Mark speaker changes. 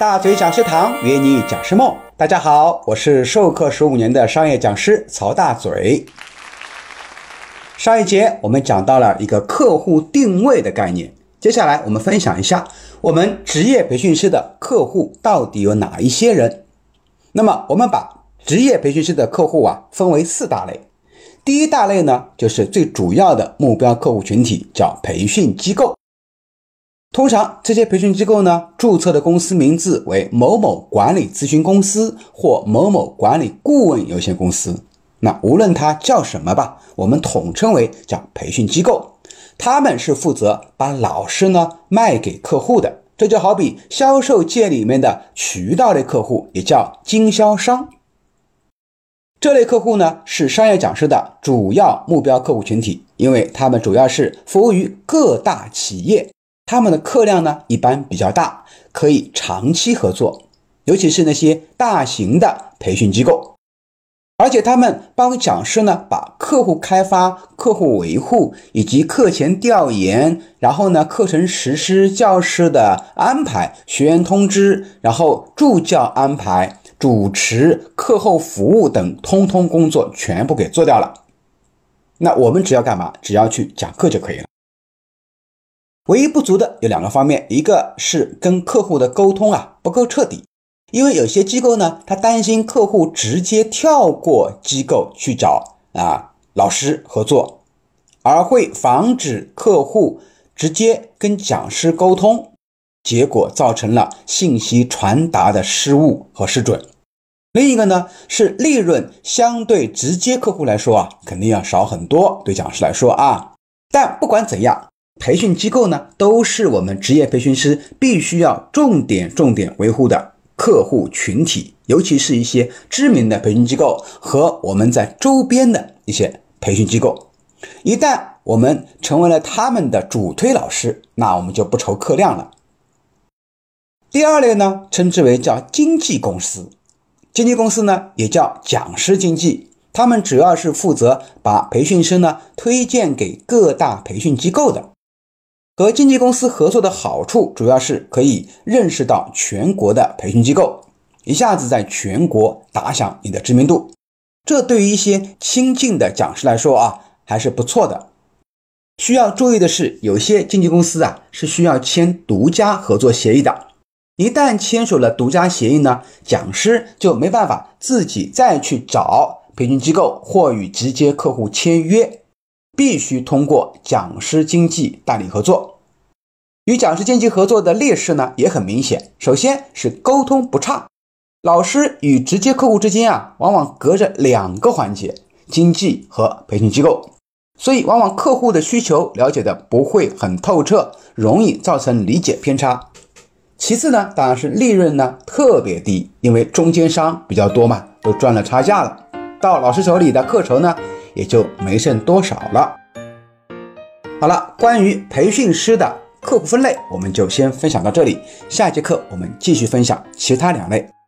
Speaker 1: 大嘴讲师堂约你讲师梦，大家好，我是授课十五年的商业讲师曹大嘴。上一节我们讲到了一个客户定位的概念，接下来我们分享一下我们职业培训师的客户到底有哪一些人。那么我们把职业培训师的客户啊分为四大类，第一大类呢就是最主要的目标客户群体，叫培训机构。通常这些培训机构呢，注册的公司名字为某某管理咨询公司或某某管理顾问有限公司。那无论它叫什么吧，我们统称为叫培训机构。他们是负责把老师呢卖给客户的，这就好比销售界里面的渠道类客户，也叫经销商。这类客户呢是商业讲师的主要目标客户群体，因为他们主要是服务于各大企业。他们的课量呢一般比较大，可以长期合作，尤其是那些大型的培训机构，而且他们帮讲师呢把客户开发、客户维护以及课前调研，然后呢课程实施、教师的安排、学员通知，然后助教安排、主持、课后服务等，通通工作全部给做掉了。那我们只要干嘛？只要去讲课就可以了。唯一不足的有两个方面，一个是跟客户的沟通啊不够彻底，因为有些机构呢，他担心客户直接跳过机构去找啊老师合作，而会防止客户直接跟讲师沟通，结果造成了信息传达的失误和失准。另一个呢是利润相对直接客户来说啊，肯定要少很多，对讲师来说啊，但不管怎样。培训机构呢，都是我们职业培训师必须要重点重点维护的客户群体，尤其是一些知名的培训机构和我们在周边的一些培训机构。一旦我们成为了他们的主推老师，那我们就不愁课量了。第二类呢，称之为叫经纪公司，经纪公司呢也叫讲师经纪，他们主要是负责把培训师呢推荐给各大培训机构的。和经纪公司合作的好处，主要是可以认识到全国的培训机构，一下子在全国打响你的知名度。这对于一些新进的讲师来说啊，还是不错的。需要注意的是，有些经纪公司啊是需要签独家合作协议的。一旦签署了独家协议呢，讲师就没办法自己再去找培训机构或与直接客户签约。必须通过讲师经济代理合作，与讲师经济合作的劣势呢也很明显。首先是沟通不畅，老师与直接客户之间啊，往往隔着两个环节，经济和培训机构，所以往往客户的需求了解的不会很透彻，容易造成理解偏差。其次呢，当然是利润呢特别低，因为中间商比较多嘛，都赚了差价了，到老师手里的课酬呢。也就没剩多少了。好了，关于培训师的客户分类，我们就先分享到这里。下节课我们继续分享其他两类。